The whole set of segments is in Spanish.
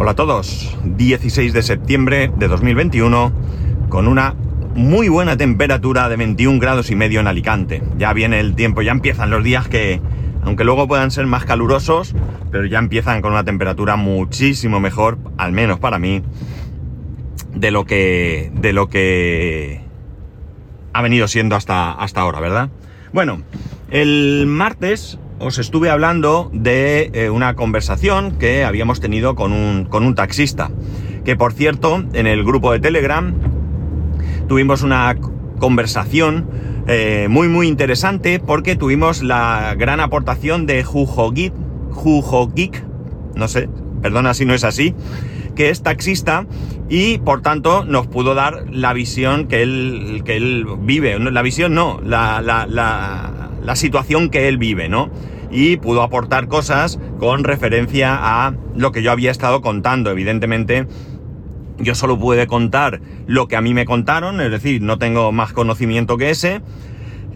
Hola a todos, 16 de septiembre de 2021 con una muy buena temperatura de 21 grados y medio en Alicante. Ya viene el tiempo, ya empiezan los días que, aunque luego puedan ser más calurosos, pero ya empiezan con una temperatura muchísimo mejor, al menos para mí, de lo que, de lo que ha venido siendo hasta, hasta ahora, ¿verdad? Bueno, el martes os estuve hablando de eh, una conversación que habíamos tenido con un, con un taxista. Que por cierto, en el grupo de Telegram tuvimos una conversación eh, muy muy interesante porque tuvimos la gran aportación de Jujo Geek, Jujo Geek, no sé, perdona si no es así, que es taxista y por tanto nos pudo dar la visión que él, que él vive. La visión no, la, la, la, la situación que él vive, ¿no? Y pudo aportar cosas con referencia a lo que yo había estado contando. Evidentemente, yo solo pude contar lo que a mí me contaron, es decir, no tengo más conocimiento que ese.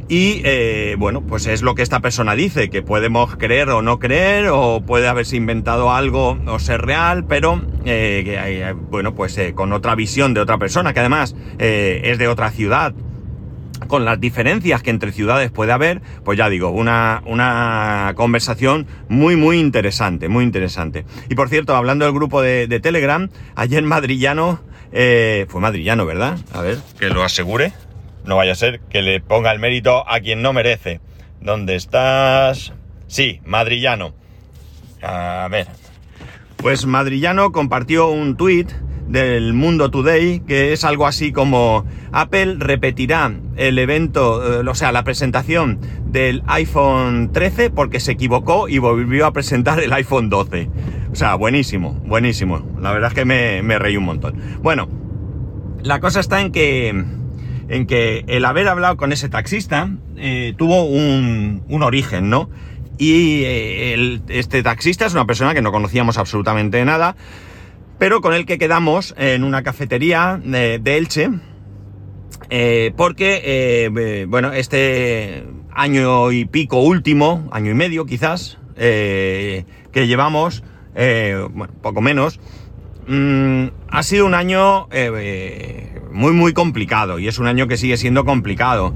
Y eh, bueno, pues es lo que esta persona dice, que podemos creer o no creer, o puede haberse inventado algo o ser real, pero eh, bueno, pues eh, con otra visión de otra persona, que además es de otra ciudad, con las diferencias que entre ciudades puede haber, pues ya digo, una, una conversación muy, muy interesante, muy interesante. Y por cierto, hablando del grupo de, de Telegram, ayer Madrillano, fue Madrillano, ¿verdad? A ver, que lo asegure. No vaya a ser que le ponga el mérito a quien no merece. ¿Dónde estás? Sí, Madrillano. A ver. Pues Madrillano compartió un tuit del Mundo Today que es algo así como Apple repetirá el evento, eh, o sea, la presentación del iPhone 13 porque se equivocó y volvió a presentar el iPhone 12. O sea, buenísimo, buenísimo. La verdad es que me, me reí un montón. Bueno, la cosa está en que en que el haber hablado con ese taxista eh, tuvo un, un, origen, ¿no? Y eh, este taxista es una persona que no conocíamos absolutamente nada, pero con el que quedamos en una cafetería de, de Elche, eh, porque, eh, bueno, este año y pico último, año y medio quizás, que llevamos, bueno, poco menos, mmm, ha sido un año eh, muy muy complicado y es un año que sigue siendo complicado.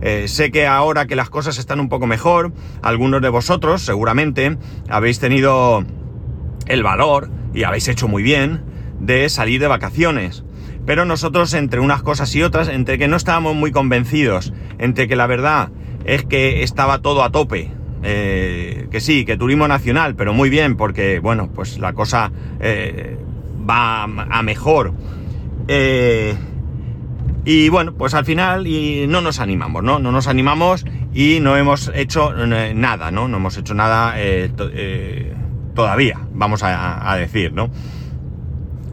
Eh, sé que ahora que las cosas están un poco mejor, algunos de vosotros seguramente habéis tenido el valor y habéis hecho muy bien de salir de vacaciones. Pero nosotros entre unas cosas y otras, entre que no estábamos muy convencidos, entre que la verdad es que estaba todo a tope, eh, que sí, que turismo nacional, pero muy bien, porque bueno, pues la cosa eh, va a mejor. Eh, y bueno, pues al final y no nos animamos, ¿no? No nos animamos y no hemos hecho nada, ¿no? No hemos hecho nada todavía, vamos a, decir, ¿no?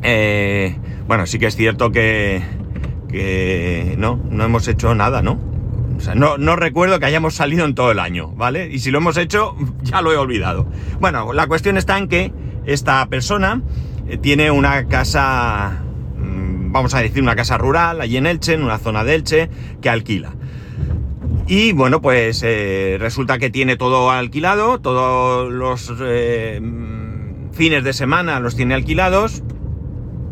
Eh, bueno, sí que es cierto que, no, no hemos hecho nada, ¿no? No, no recuerdo que hayamos salido en todo el año, ¿vale? Y si lo hemos hecho, ya lo he olvidado. Bueno, la cuestión está en que esta persona tiene una casa, mm, vamos a decir, una casa rural allí en Elche, en una zona de Elche, que alquila. Y bueno, pues eh, resulta que tiene todo alquilado, todos los eh, fines de semana los tiene alquilados.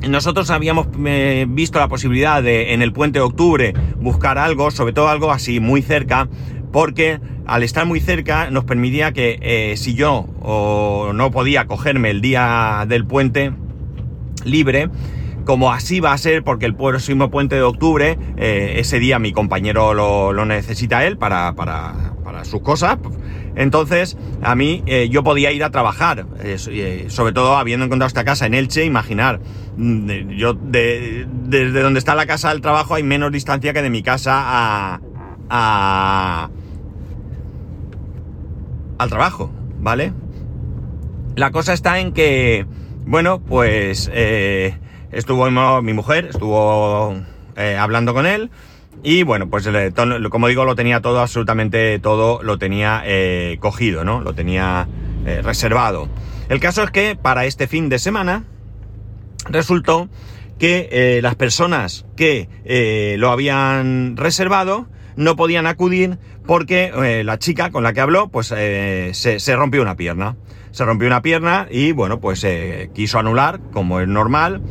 Nosotros habíamos eh, visto la posibilidad de en el puente de octubre buscar algo, sobre todo algo así muy cerca, porque al estar muy cerca nos permitía que si yo o no podía cogerme el día del puente libre, como así va a ser porque el próximo puente de octubre, eh, ese día mi compañero lo, lo necesita él para, para, para, sus cosas, entonces a mí eh, yo podía ir a trabajar, eh, sobre todo habiendo encontrado esta casa en Elche, imaginar, mm, yo de, desde donde está la casa al trabajo hay menos distancia que de mi casa a, a al trabajo, ¿vale? La cosa está en que, bueno, pues eh, estuvo mi mujer, estuvo eh, hablando con él y bueno, pues como digo, lo tenía todo, absolutamente todo, lo tenía eh, cogido, ¿no? Lo tenía eh, reservado. El caso es que para este fin de semana resultó que eh, las personas que lo habían reservado no podían acudir porque la chica con la que habló pues se, se rompió una pierna se rompió una pierna y bueno, pues eh, quiso anular, como es normal.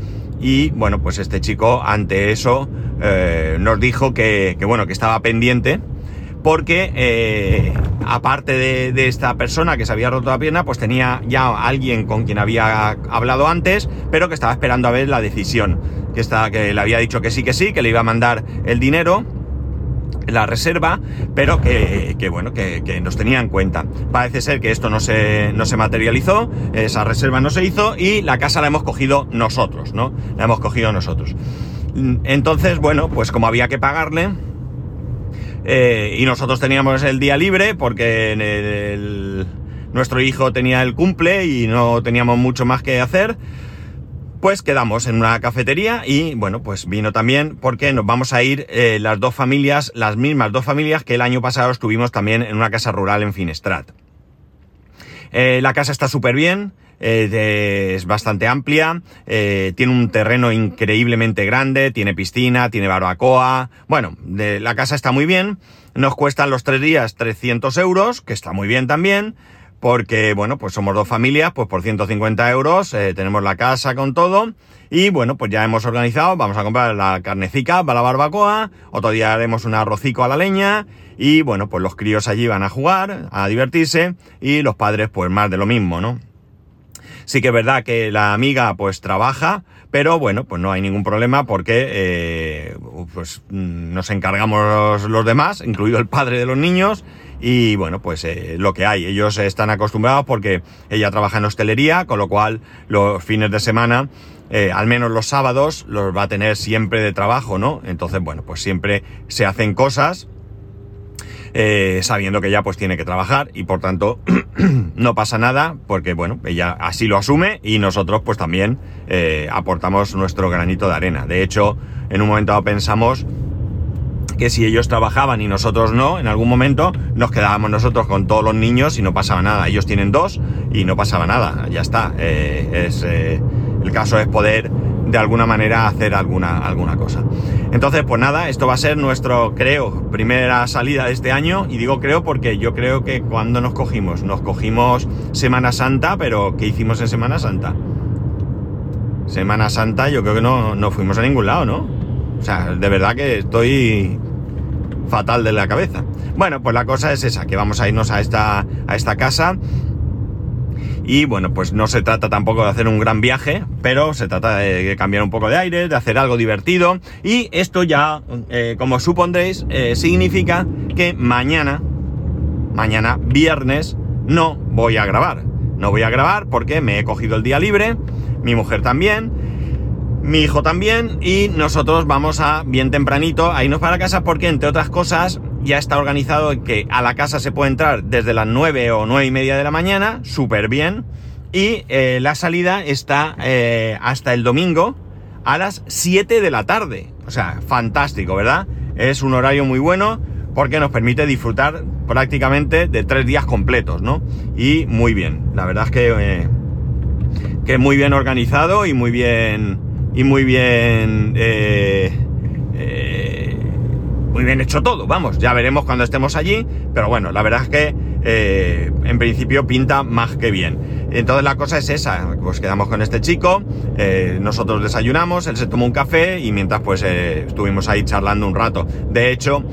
Y bueno, pues este chico ante eso eh, nos dijo que, bueno, que estaba pendiente porque eh, aparte de, esta persona que se había roto la pierna, pues tenía ya alguien con quien había hablado antes, pero que estaba esperando a ver la decisión, que, está, que le había dicho que sí, que sí, que le iba a mandar el dinero la reserva, pero que, bueno, que, nos tenía en cuenta. Parece ser que esto no se, no se materializó, esa reserva no se hizo y la casa la hemos cogido nosotros, ¿no? La hemos cogido nosotros. Entonces, bueno, pues como había que pagarle, eh, y nosotros teníamos el día libre porque nuestro hijo tenía el cumple y no teníamos mucho más que hacer, pues quedamos en una cafetería y bueno, pues vino también porque nos vamos a ir eh, las dos familias, las mismas dos familias que el año pasado estuvimos también en una casa rural en Finestrat. Eh, la casa está súper bien, eh, es bastante amplia, tiene un terreno increíblemente grande, tiene piscina, tiene barbacoa, bueno, la casa está muy bien, nos cuestan los tres días 300 euros, que está muy bien también, porque, bueno, pues somos dos familias, pues por 150 euros eh, tenemos la casa con todo y, bueno, pues ya hemos organizado, vamos a comprar la carnecica para la barbacoa, otro día haremos un arrocico a la leña y, bueno, pues los críos allí van a jugar, a divertirse y los padres, pues más de lo mismo, ¿no? Sí que es verdad que la amiga, pues trabaja, pero bueno, pues no hay ningún problema porque eh, pues nos encargamos los demás, incluido el padre de los niños, y bueno, pues eh, lo que hay. Ellos están acostumbrados porque ella trabaja en hostelería, con lo cual los fines de semana, eh, al menos los sábados, los va a tener siempre de trabajo, ¿no? Entonces, bueno, pues siempre se hacen cosas. Eh, sabiendo que ella pues tiene que trabajar y por tanto no pasa nada porque bueno ella así lo asume y nosotros pues también aportamos nuestro granito de arena de hecho en un momento pensamos que si ellos trabajaban y nosotros no, en algún momento nos quedábamos nosotros con todos los niños y no pasaba nada. Ellos tienen dos y no pasaba nada, ya está. Eh, es, eh, el caso es poder de alguna manera hacer alguna, alguna cosa. Entonces, pues nada, esto va a ser nuestro, creo, primera salida de este año. Y digo creo porque yo creo que cuando nos cogimos, nos cogimos Semana Santa, pero ¿qué hicimos en Semana Santa? Semana Santa yo creo que no, no fuimos a ningún lado, ¿no? O sea, de verdad que estoy fatal de la cabeza. Bueno, pues la cosa es esa, que vamos a irnos a esta, a esta casa. Y bueno, pues no se trata tampoco de hacer un gran viaje, pero se trata de cambiar un poco de aire, de hacer algo divertido. Y esto ya, eh, como supondréis, eh, significa que mañana, mañana viernes, no voy a grabar. No voy a grabar porque me he cogido el día libre, mi mujer también, mi hijo también y nosotros vamos a bien tempranito a irnos para casa porque entre otras cosas ya está organizado que a la casa se puede entrar desde las 9 o 9 y media de la mañana, súper bien, y eh, la salida está eh, hasta el domingo a las 7 de la tarde. O sea, fantástico, ¿verdad? Es un horario muy bueno porque nos permite disfrutar prácticamente de tres días completos, ¿no? Y muy bien, la verdad es que, eh, que muy bien organizado y muy bien y muy bien eh, eh, muy bien hecho todo vamos ya veremos cuando estemos allí pero bueno la verdad es que eh, en principio pinta más que bien. Entonces la cosa es esa pues quedamos con este chico nosotros desayunamos él se tomó un café y mientras pues estuvimos ahí charlando un rato. De hecho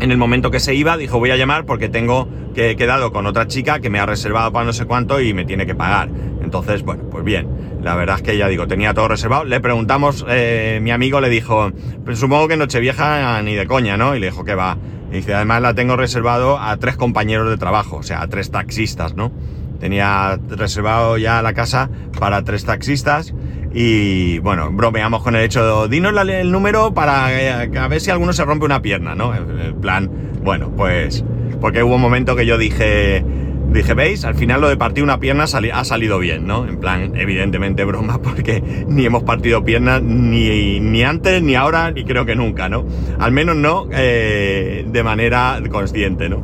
en el momento que se iba dijo voy a llamar porque tengo que he quedado con otra chica que me ha reservado para no sé cuánto y me tiene que pagar entonces bueno pues bien la verdad es que ya digo, tenía todo reservado. Le preguntamos, eh, mi amigo le dijo, pues supongo que Nochevieja ni de coña, ¿no? Y le dijo que va. Y dice, además la tengo reservado a tres compañeros de trabajo, o sea, a tres taxistas, ¿no? Tenía reservado ya la casa para tres taxistas y bueno, bromeamos con el hecho de, dinos el número para eh, a ver si alguno se rompe una pierna, ¿no? El plan, bueno, pues, porque hubo un momento que yo dije, Dije, ¿veis? Al final lo de partir una pierna ha salido bien, ¿no? En plan, evidentemente broma, porque ni hemos partido piernas ni, ni antes, ni ahora, ni creo que nunca, ¿no? Al menos no eh, de manera consciente, ¿no?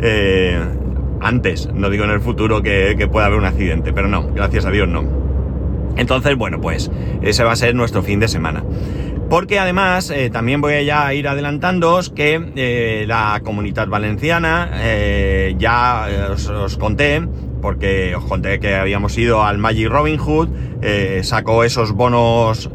Eh, antes, no digo en el futuro que, que pueda haber un accidente, pero no, gracias a Dios no. Entonces, bueno, pues ese va a ser nuestro fin de semana. Porque además eh, también voy a ya ir adelantándoos que eh, la comunidad valenciana, eh, ya os, conté porque os conté que habíamos ido al Magic Robin Hood, sacó esos bonos,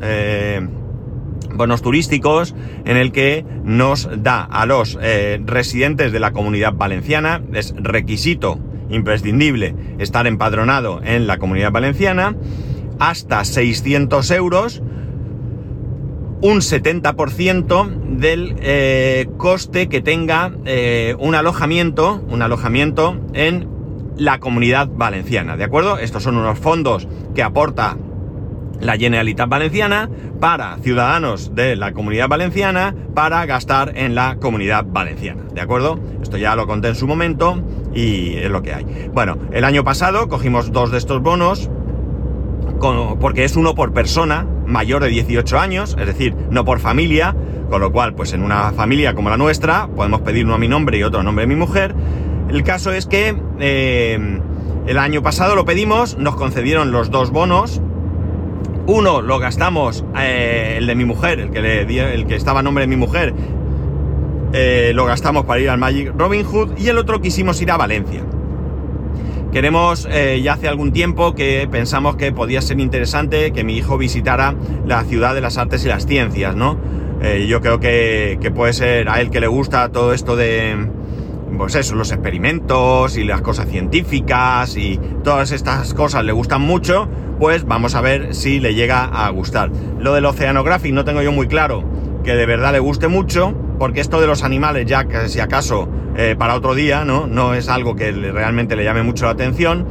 bonos turísticos en el que nos da a los residentes de la comunidad valenciana, es requisito imprescindible estar empadronado en la comunidad valenciana, hasta 600 euros, un 70% del eh, coste que tenga eh, un alojamiento, un alojamiento en la comunidad valenciana, ¿de acuerdo? Estos son unos fondos que aporta la Generalitat Valenciana para ciudadanos de la comunidad valenciana para gastar en la comunidad valenciana, ¿de acuerdo? Esto ya lo conté en su momento y es lo que hay. Bueno, el año pasado cogimos dos de estos bonos, porque es uno por persona mayor de 18 años, es decir, no por familia, con lo cual, pues en una familia como la nuestra, podemos pedir uno a mi nombre y otro a nombre de mi mujer. El caso es que eh, el año pasado lo pedimos, nos concedieron los dos bonos. Uno lo gastamos, eh, el de mi mujer, el que, le, el que estaba a nombre de mi mujer, eh, lo gastamos para ir al Magic Robin Hood y el otro quisimos ir a Valencia. Queremos, eh, ya hace algún tiempo que pensamos que podía ser interesante que mi hijo visitara la ciudad de las artes y las ciencias, ¿no? Eh, yo creo que, puede ser a él que le gusta todo esto de, pues eso, los experimentos y las cosas científicas y todas estas cosas le gustan mucho, pues vamos a ver si le llega a gustar. Lo del Oceanographic no tengo yo muy claro que de verdad le guste mucho, porque esto de los animales ya que si acaso eh, para otro día, ¿no? No es algo que realmente le llame mucho la atención.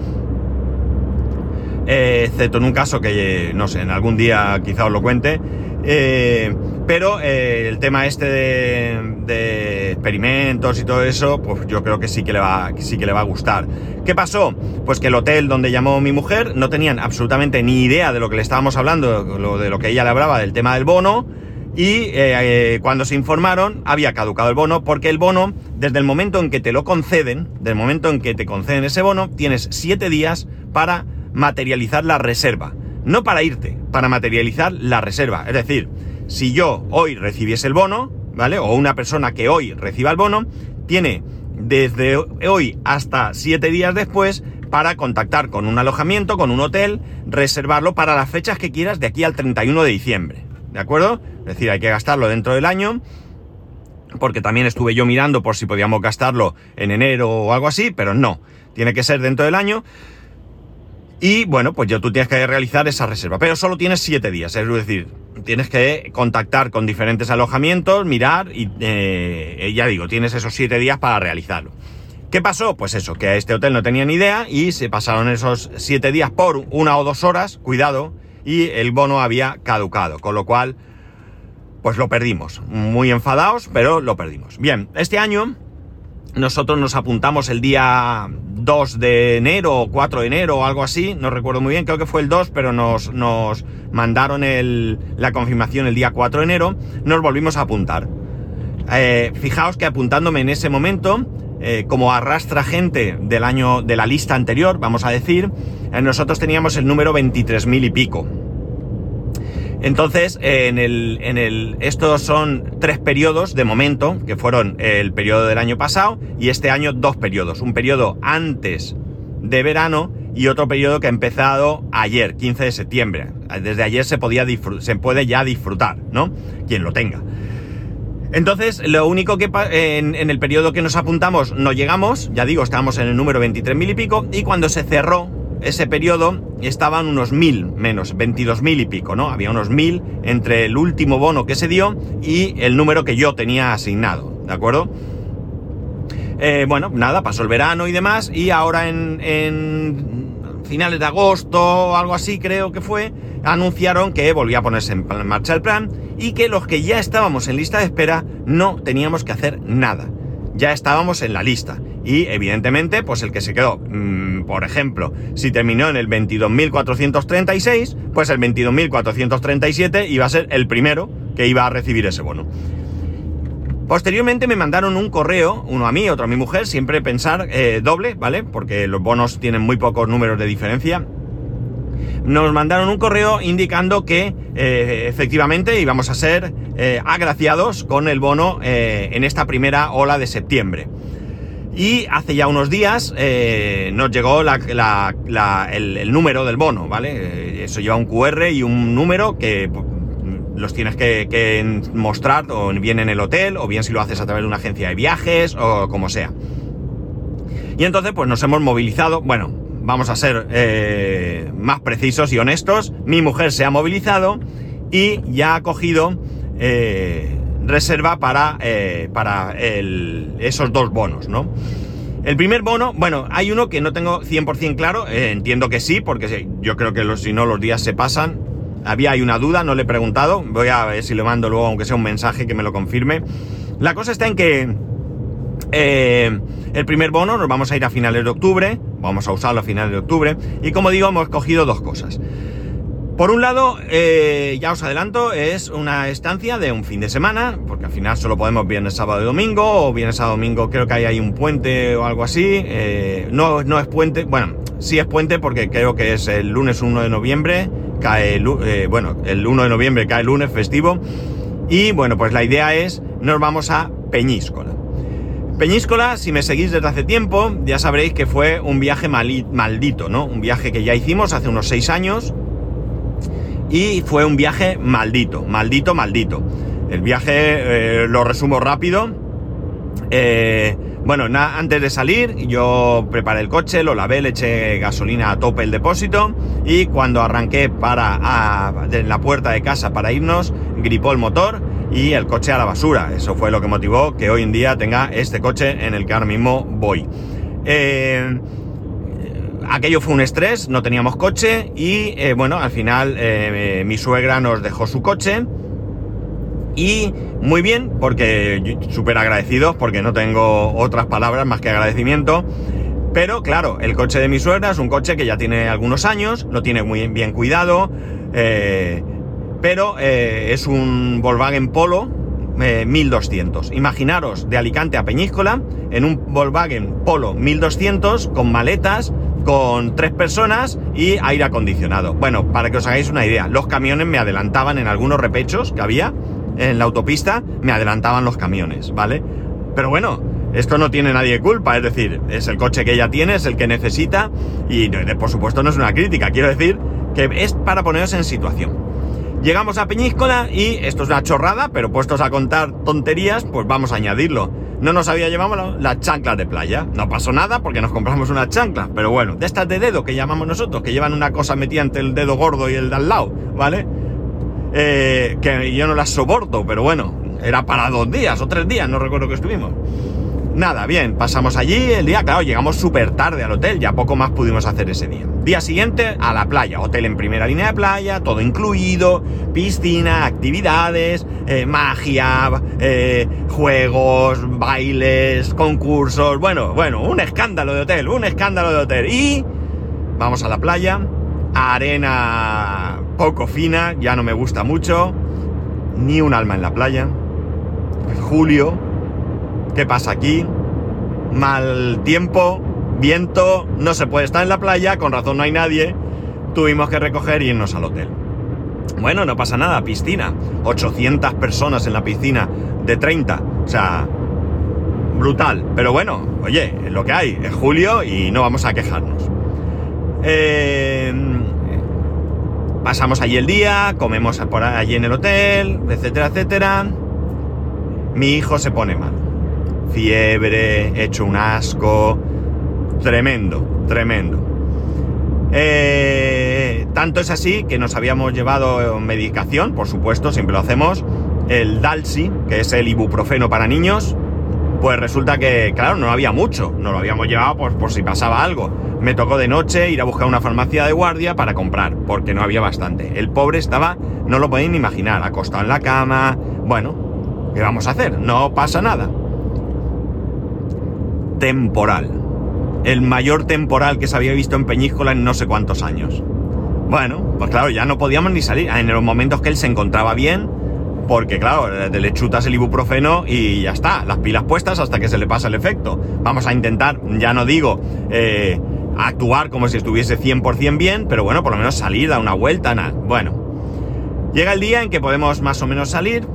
Eh, excepto en un caso que, no sé, en algún día quizá os lo cuente. Eh, pero el tema este de, experimentos y todo eso, pues yo creo que sí que, le va, sí que le va a gustar. ¿Qué pasó? Pues que el hotel donde llamó mi mujer no tenían absolutamente ni idea de lo que le estábamos hablando, de lo que ella le hablaba del tema del bono y eh, cuando se informaron había caducado el bono porque el bono, desde el momento en que te lo conceden, del momento en que te conceden ese bono, tienes siete días para materializar la reserva. No para irte, para materializar la reserva. Es decir, si yo hoy recibiese el bono, ¿vale? O una persona que hoy reciba el bono, tiene desde hoy hasta siete días después para contactar con un alojamiento, con un hotel, reservarlo para las fechas que quieras de aquí al 31 de diciembre. ¿De acuerdo? Es decir, hay que gastarlo dentro del año. Porque también estuve yo mirando por si podíamos gastarlo en enero o algo así, pero no. Tiene que ser dentro del año. Y bueno, pues yo tú tienes que realizar esa reserva. Pero solo tienes siete días. Es decir, tienes que contactar con diferentes alojamientos, mirar y eh, ya digo, tienes esos siete días para realizarlo. ¿Qué pasó? Pues eso, que a este hotel no tenía ni idea y se pasaron esos siete días por una o dos horas, cuidado, y el bono había caducado, con lo cual pues lo perdimos. Muy enfadados, pero lo perdimos. Bien, este año nosotros nos apuntamos el día 2 de enero o 4 de enero o algo así, no recuerdo muy bien, creo que fue el 2, pero nos, nos mandaron la confirmación el día 4 de enero, nos volvimos a apuntar. Eh, fijaos que apuntándome en ese momento, eh, como arrastra gente del año de la lista anterior, vamos a decir, eh, nosotros teníamos el número 23.000 y pico. Entonces, en el, en el, estos son tres periodos de momento, que fueron el periodo del año pasado y este año dos periodos. Un periodo antes de verano y otro periodo que ha empezado ayer, 15 de septiembre. Desde ayer se, podía se puede ya disfrutar, ¿no? Quien lo tenga. Entonces, lo único que en, en, el periodo que nos apuntamos no llegamos, ya digo, estábamos en el número 23.000 y pico, y cuando se cerró ese periodo estaban unos mil menos, 22.000 y pico, ¿no? Había unos mil entre el último bono que se dio y el número que yo tenía asignado, ¿de acuerdo? Eh, bueno, nada, pasó el verano y demás, y ahora en finales de agosto algo así creo que fue, anunciaron que volvía a ponerse en marcha el plan y que los que ya estábamos en lista de espera no teníamos que hacer nada. Ya estábamos en la lista. Y evidentemente, pues el que se quedó, mm, por ejemplo, si terminó en el 22.436, pues el 22.437 iba a ser el primero que iba a recibir ese bono. Posteriormente me mandaron un correo, uno a mí, otro a mi mujer, siempre pensar eh, doble, ¿vale? Porque los bonos tienen muy pocos números de diferencia. Nos mandaron un correo indicando que eh, efectivamente íbamos a ser eh, agraciados con el bono en esta primera ola de septiembre. Y hace ya unos días nos llegó el, número del bono, ¿vale? Eso lleva un QR y un número que los tienes que, mostrar o bien en el hotel o bien si lo haces a través de una agencia de viajes o como sea. Y entonces pues nos hemos movilizado, bueno, vamos a ser eh, más precisos y honestos, mi mujer se ha movilizado y ya ha cogido eh, reserva para, eh, para esos dos bonos, ¿no? El primer bono, bueno, hay uno que no tengo 100% claro, entiendo que sí, porque yo creo que si no los días se pasan. Había hay una duda, no le he preguntado, voy a ver si le mando luego, aunque sea un mensaje que me lo confirme. La cosa está en que el primer bono nos vamos a ir a finales de octubre, vamos a usarlo a finales de octubre, y como digo, hemos cogido dos cosas. Por un lado, eh, ya os adelanto, es una estancia de un fin de semana, porque al final solo podemos viernes, sábado y domingo, o viernes a domingo creo que hay ahí un puente o algo así. Eh, no, no es puente, bueno, sí es puente porque creo que es el lunes 1 de noviembre, cae, eh, bueno, el 1 de noviembre cae el lunes festivo. Y bueno, pues la idea es, nos vamos a Peñíscola. Peñíscola, si me seguís desde hace tiempo, ya sabréis que fue un viaje maldito, ¿no? Un viaje que ya hicimos hace unos seis años y fue un viaje maldito, maldito, maldito. El viaje eh, lo resumo rápido. Eh, bueno, antes de salir yo preparé el coche, lo lavé, le eché gasolina a tope el depósito y cuando arranqué para la puerta de casa para irnos, gripó el motor y el coche a la basura. Eso fue lo que motivó que hoy en día tenga este coche en el que ahora mismo voy. Eh, aquello fue un estrés, no teníamos coche y eh, bueno, al final eh, mi suegra nos dejó su coche y muy bien, porque súper agradecidos, porque no tengo otras palabras más que agradecimiento. Pero claro, el coche de mi suegra es un coche que ya tiene algunos años, lo tiene muy bien cuidado, eh, pero es un Volkswagen Polo 1200. Imaginaros de Alicante a Peñíscola en un Volkswagen Polo 1200 con maletas, con tres personas y aire acondicionado. Bueno, para que os hagáis una idea, los camiones me adelantaban en algunos repechos que había en la autopista, me adelantaban los camiones, ¿vale? Pero bueno, esto no tiene nadie culpa, es decir, es el coche que ella tiene, es el que necesita y por supuesto no es una crítica, quiero decir que es para poneros en situación. Llegamos a Peñíscola y esto es una chorrada, pero puestos a contar tonterías, pues vamos a añadirlo no nos había llevado las chanclas de playa. No pasó nada porque nos compramos unas chanclas, pero bueno, de estas de dedo que llamamos nosotros, que llevan una cosa metida entre el dedo gordo y el de al lado, ¿vale? Eh, que yo no las soporto, pero bueno, era para dos días o tres días, no recuerdo que estuvimos. Nada, bien, pasamos allí el día, claro, llegamos súper tarde al hotel, ya poco más pudimos hacer ese día. Día siguiente a la playa, hotel en primera línea de playa, todo incluido, piscina, actividades, eh, magia, eh, juegos, bailes, concursos, bueno, bueno, un escándalo de hotel, un escándalo de hotel. Y vamos a la playa, arena poco fina, ya no me gusta mucho, ni un alma en la playa. Julio, ¿Qué pasa aquí? Mal tiempo, viento, no se puede estar en la playa, con razón no hay nadie. Tuvimos que recoger y irnos al hotel. Bueno, no pasa nada, piscina. 800 personas en la piscina de 30. O sea, brutal. Pero bueno, oye, es lo que hay. Es julio y no vamos a quejarnos. Eh, pasamos allí el día, comemos allí en el hotel, etcétera, etcétera. Mi hijo se pone mal fiebre, hecho un asco, tremendo, tremendo. Eh, tanto es así que nos habíamos llevado medicación, por supuesto, siempre lo hacemos, el Dalsi, que es el ibuprofeno para niños, pues resulta que, claro, no había mucho, no lo habíamos llevado pues, por si pasaba algo. Me tocó de noche ir a buscar una farmacia de guardia para comprar, porque no había bastante. El pobre estaba, no lo podéis ni imaginar, acostado en la cama. Bueno, ¿qué vamos a hacer? No pasa nada temporal. El mayor temporal que se había visto en Peñíscola en no sé cuántos años. Bueno, pues claro, ya no podíamos ni salir. En los momentos que él se encontraba bien, porque claro, le chutas el ibuprofeno y ya está, las pilas puestas hasta que se le pasa el efecto. Vamos a intentar, ya no digo, eh, actuar como si estuviese 100% bien, pero bueno, por lo menos salir, dar una vuelta, nada. Bueno, llega el día en que podemos más o menos salir,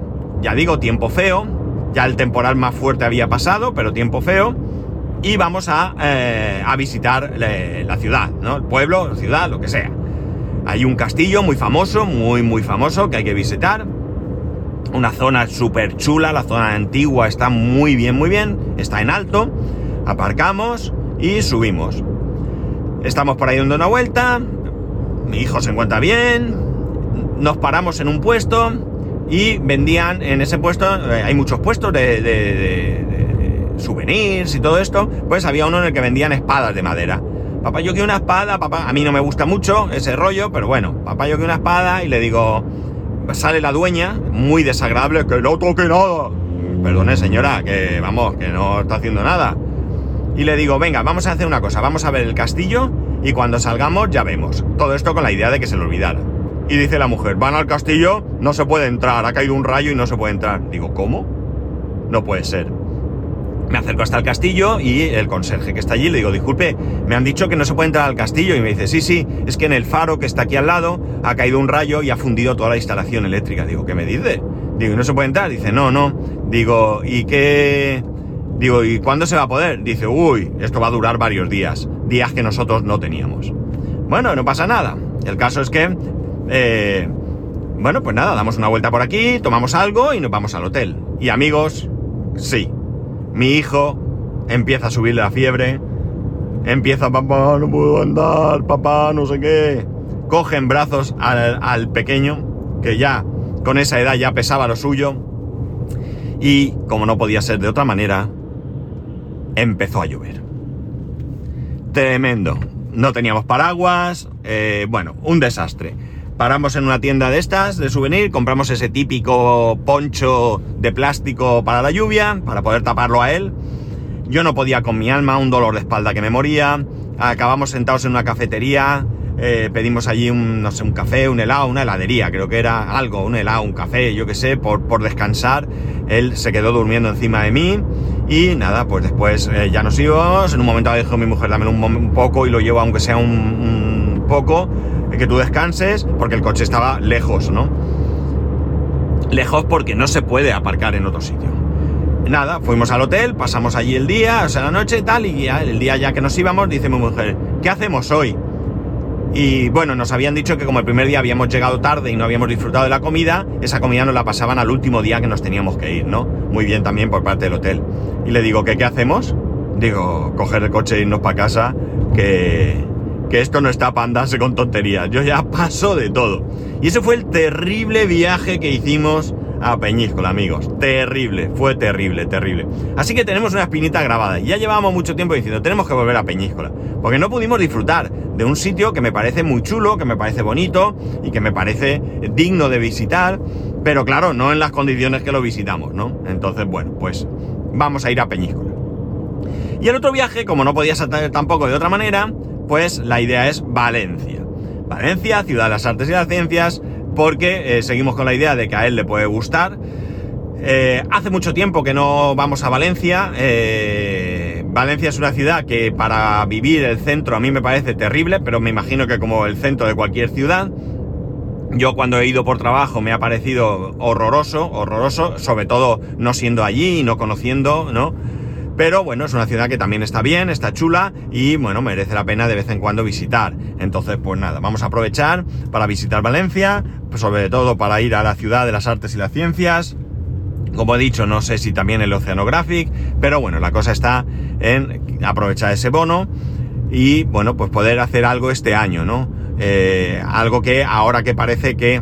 ya digo, tiempo feo, ya el temporal más fuerte había pasado, pero tiempo feo. Y vamos a, eh, a visitar la ciudad, ¿no? El pueblo, la ciudad, lo que sea. Hay un castillo muy famoso, muy, muy famoso, que hay que visitar. Una zona súper chula, la zona antigua está muy bien, muy bien, está en alto. Aparcamos y subimos. Estamos por ahí dando una vuelta, mi hijo se encuentra bien, nos paramos en un puesto y vendían en ese puesto, eh, hay muchos puestos de, de, souvenirs y todo esto, pues había uno en el que vendían espadas de madera. Papá, yo quiero una espada, papá, a mí no me gusta mucho ese rollo, pero bueno, papá, yo quiero una espada y le digo, sale la dueña, muy desagradable, que no toque nada. Perdone señora, que vamos, que no está haciendo nada. Y le digo, venga, vamos a hacer una cosa, vamos a ver el castillo y cuando salgamos ya vemos. Todo esto con la idea de que se lo olvidara. Y dice la mujer, van al castillo, no se puede entrar, ha caído un rayo y no se puede entrar. Digo, ¿cómo? No puede ser. Me acerco hasta el castillo y el conserje que está allí le digo, disculpe, me han dicho que no se puede entrar al castillo. Y me dice, sí, sí, es que en el faro que está aquí al lado ha caído un rayo y ha fundido toda la instalación eléctrica. Digo, ¿qué me dice? Digo, ¿no se puede entrar? Dice, no, no. Digo, ¿y qué? Digo, ¿y cuándo se va a poder? Dice, uy, esto va a durar varios días, días que nosotros no teníamos. Bueno, no pasa nada. El caso es que, eh, bueno, pues nada, damos una vuelta por aquí, tomamos algo y nos vamos al hotel. Y amigos, sí, mi hijo empieza a subir la fiebre, empieza, papá, no puedo andar, papá, no sé qué. Coge en brazos al, pequeño, que ya con esa edad ya pesaba lo suyo. Y como no podía ser de otra manera, empezó a llover. Tremendo. No teníamos paraguas, eh, bueno, un desastre. Paramos en una tienda de estas, de souvenir, compramos ese típico poncho de plástico para la lluvia, para poder taparlo a él. Yo no podía con mi alma, un dolor de espalda que me moría. Acabamos sentados en una cafetería, eh, pedimos allí un, no sé, un café, un helado, una heladería, creo que era algo, un helado, un café, yo qué sé, por, por descansar. Él se quedó durmiendo encima de mí y nada, pues después eh, ya nos íbamos. En un momento dijo mi mujer, dame un, poco y lo llevo aunque sea un, poco, que tú descanses, porque el coche estaba lejos, ¿no? Lejos porque no se puede aparcar en otro sitio. Nada, fuimos al hotel, pasamos allí el día, o sea, la noche y tal, y el día ya que nos íbamos, dice mi mujer, ¿qué hacemos hoy? Y bueno, nos habían dicho que como el primer día habíamos llegado tarde y no habíamos disfrutado de la comida, esa comida nos la pasaban al último día que nos teníamos que ir, ¿no? Muy bien también por parte del hotel. Y le digo, ¿qué, qué hacemos? Digo, coger el coche e irnos para casa, que, que esto no está para andarse con tonterías. Yo ya paso de todo. Y ese fue el terrible viaje que hicimos a Peñíscola, amigos. Terrible, fue terrible, terrible. Así que tenemos una espinita grabada. Ya llevábamos mucho tiempo diciendo, tenemos que volver a Peñíscola. Porque no pudimos disfrutar de un sitio que me parece muy chulo, que me parece bonito y que me parece digno de visitar. Pero claro, no en las condiciones que lo visitamos, ¿no? Entonces, bueno, pues vamos a ir a Peñíscola. Y el otro viaje, como no podía ser tampoco de otra manera, pues la idea es Valencia. Valencia, ciudad de las artes y las ciencias, porque eh, seguimos con la idea de que a él le puede gustar. Eh, hace mucho tiempo que no vamos a Valencia. Eh, Valencia es una ciudad que para vivir el centro a mí me parece terrible, pero me imagino que como el centro de cualquier ciudad. Yo cuando he ido por trabajo me ha parecido horroroso, horroroso, sobre todo no siendo allí y no conociendo, ¿no? Pero bueno, es una ciudad que también está bien, está chula y bueno, merece la pena de vez en cuando visitar. Entonces, pues nada, vamos a aprovechar para visitar Valencia, pues sobre todo para ir a la ciudad de las artes y las ciencias. Como he dicho, no sé si también el Oceanographic, pero bueno, la cosa está en aprovechar ese bono y bueno, pues poder hacer algo este año, ¿no? Eh, algo que ahora que parece que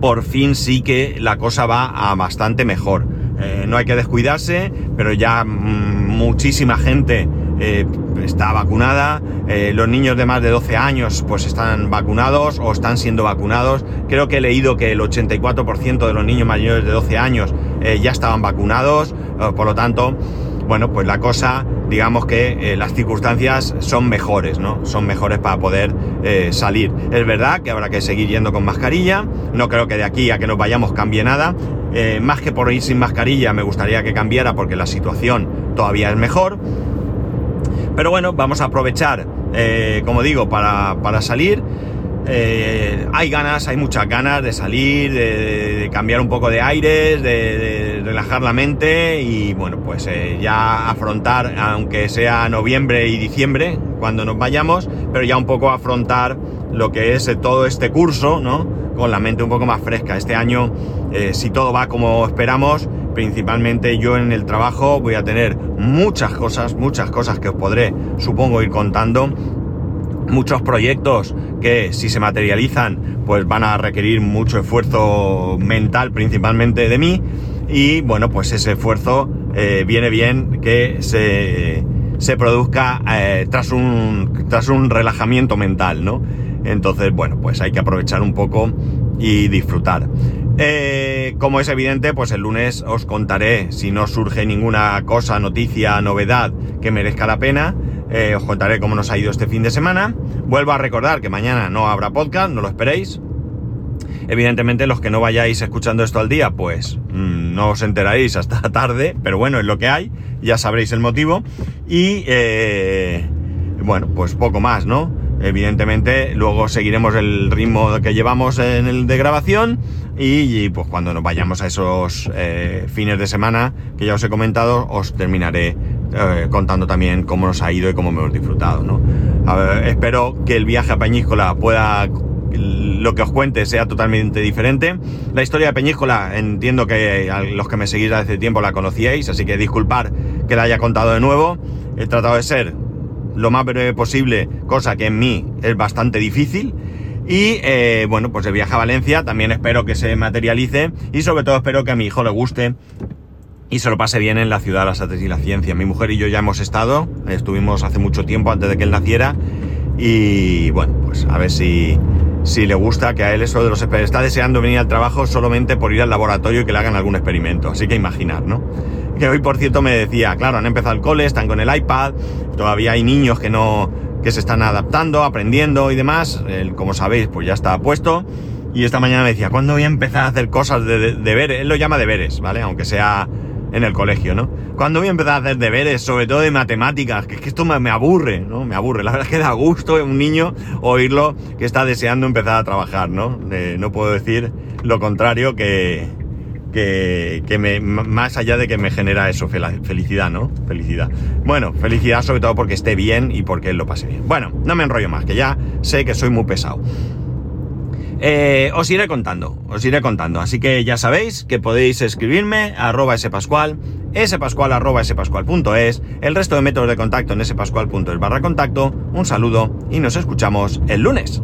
por fin sí que la cosa va a bastante mejor. Eh, no hay que descuidarse, pero ya mm, muchísima gente eh, está vacunada, eh, los niños de más de 12 años pues están vacunados o están siendo vacunados. Creo que he leído que el 84% de los niños mayores de 12 años ya estaban vacunados, por lo tanto, bueno, pues la cosa, digamos que las circunstancias son mejores, ¿no? Son mejores para poder salir. Es verdad que habrá que seguir yendo con mascarilla, no creo que de aquí a que nos vayamos cambie nada, eh, más que por ir sin mascarilla, me gustaría que cambiara porque la situación todavía es mejor. Pero bueno, vamos a aprovechar, eh, como digo, para, salir. Eh, hay ganas, hay muchas ganas de salir, de, cambiar un poco de aires, de, relajar la mente y bueno, pues eh, ya afrontar, aunque sea noviembre y diciembre, cuando nos vayamos, pero ya un poco afrontar lo que es eh, todo este curso, ¿no? Con la mente un poco más fresca. Este año, si todo va como esperamos, principalmente yo en el trabajo voy a tener muchas cosas, muchas cosas que os podré, supongo, ir contando muchos proyectos que si se materializan pues van a requerir mucho esfuerzo mental principalmente de mí y bueno pues ese esfuerzo eh, viene bien que se, se produzca eh, tras, un, tras un relajamiento mental ¿no? entonces bueno pues hay que aprovechar un poco y disfrutar eh, como es evidente pues el lunes os contaré si no surge ninguna cosa noticia novedad que merezca la pena eh, os contaré cómo nos ha ido este fin de semana. Vuelvo a recordar que mañana no habrá podcast, no lo esperéis. Evidentemente los que no vayáis escuchando esto al día, pues mm, no os enteraréis hasta tarde, pero bueno, es lo que hay, ya sabréis el motivo. Y eh, bueno, pues poco más, ¿no? Evidentemente luego seguiremos el ritmo que llevamos en el de grabación y, pues cuando nos vayamos a esos eh, fines de semana que ya os he comentado, os terminaré eh, contando también cómo nos ha ido y cómo hemos disfrutado, ¿no? espero que el viaje a Peñíscola pueda lo que os cuente sea totalmente diferente. La historia de Peñíscola entiendo que los que me seguís hace tiempo la conocíais, así que disculpar que la haya contado de nuevo. He tratado de ser lo más breve posible, cosa que en mí es bastante difícil. Y eh, bueno, pues el viaje a Valencia también espero que se materialice y sobre todo espero que a mi hijo le guste y se lo pase bien en la ciudad de las artes y la ciencia. Mi mujer y yo ya hemos estado, estuvimos hace mucho tiempo antes de que él naciera y bueno, pues a ver si, si le gusta, que a él eso de los está deseando venir al trabajo solamente por ir al laboratorio y que le hagan algún experimento. Así que imaginar, ¿no? Que hoy, por cierto, me decía, claro, han empezado el cole, están con el iPad, todavía hay niños que no, que se están adaptando, aprendiendo y demás. como sabéis, pues ya está puesto. Y esta mañana me decía, ¿cuándo voy a empezar a hacer cosas de, deberes? Él lo llama deberes, ¿vale? Aunque sea en el colegio, ¿no? Cuando voy a empezar a hacer deberes, sobre todo de matemáticas, que es que esto me, aburre, ¿no? Me aburre. La verdad es que da gusto un niño oírlo que está deseando empezar a trabajar, ¿no? No puedo decir lo contrario que, que, que me, más allá de que me genera eso, felicidad, ¿no? Felicidad. Bueno, felicidad sobre todo porque esté bien y porque lo pase bien. Bueno, no me enrollo más, que ya sé que soy muy pesado. Eh, os iré contando, os iré contando. Así que ya sabéis que podéis escribirme a arroba spascual, arroba spascual.es, el resto de métodos de contacto en spascual.es barra contacto. Un saludo y nos escuchamos el lunes.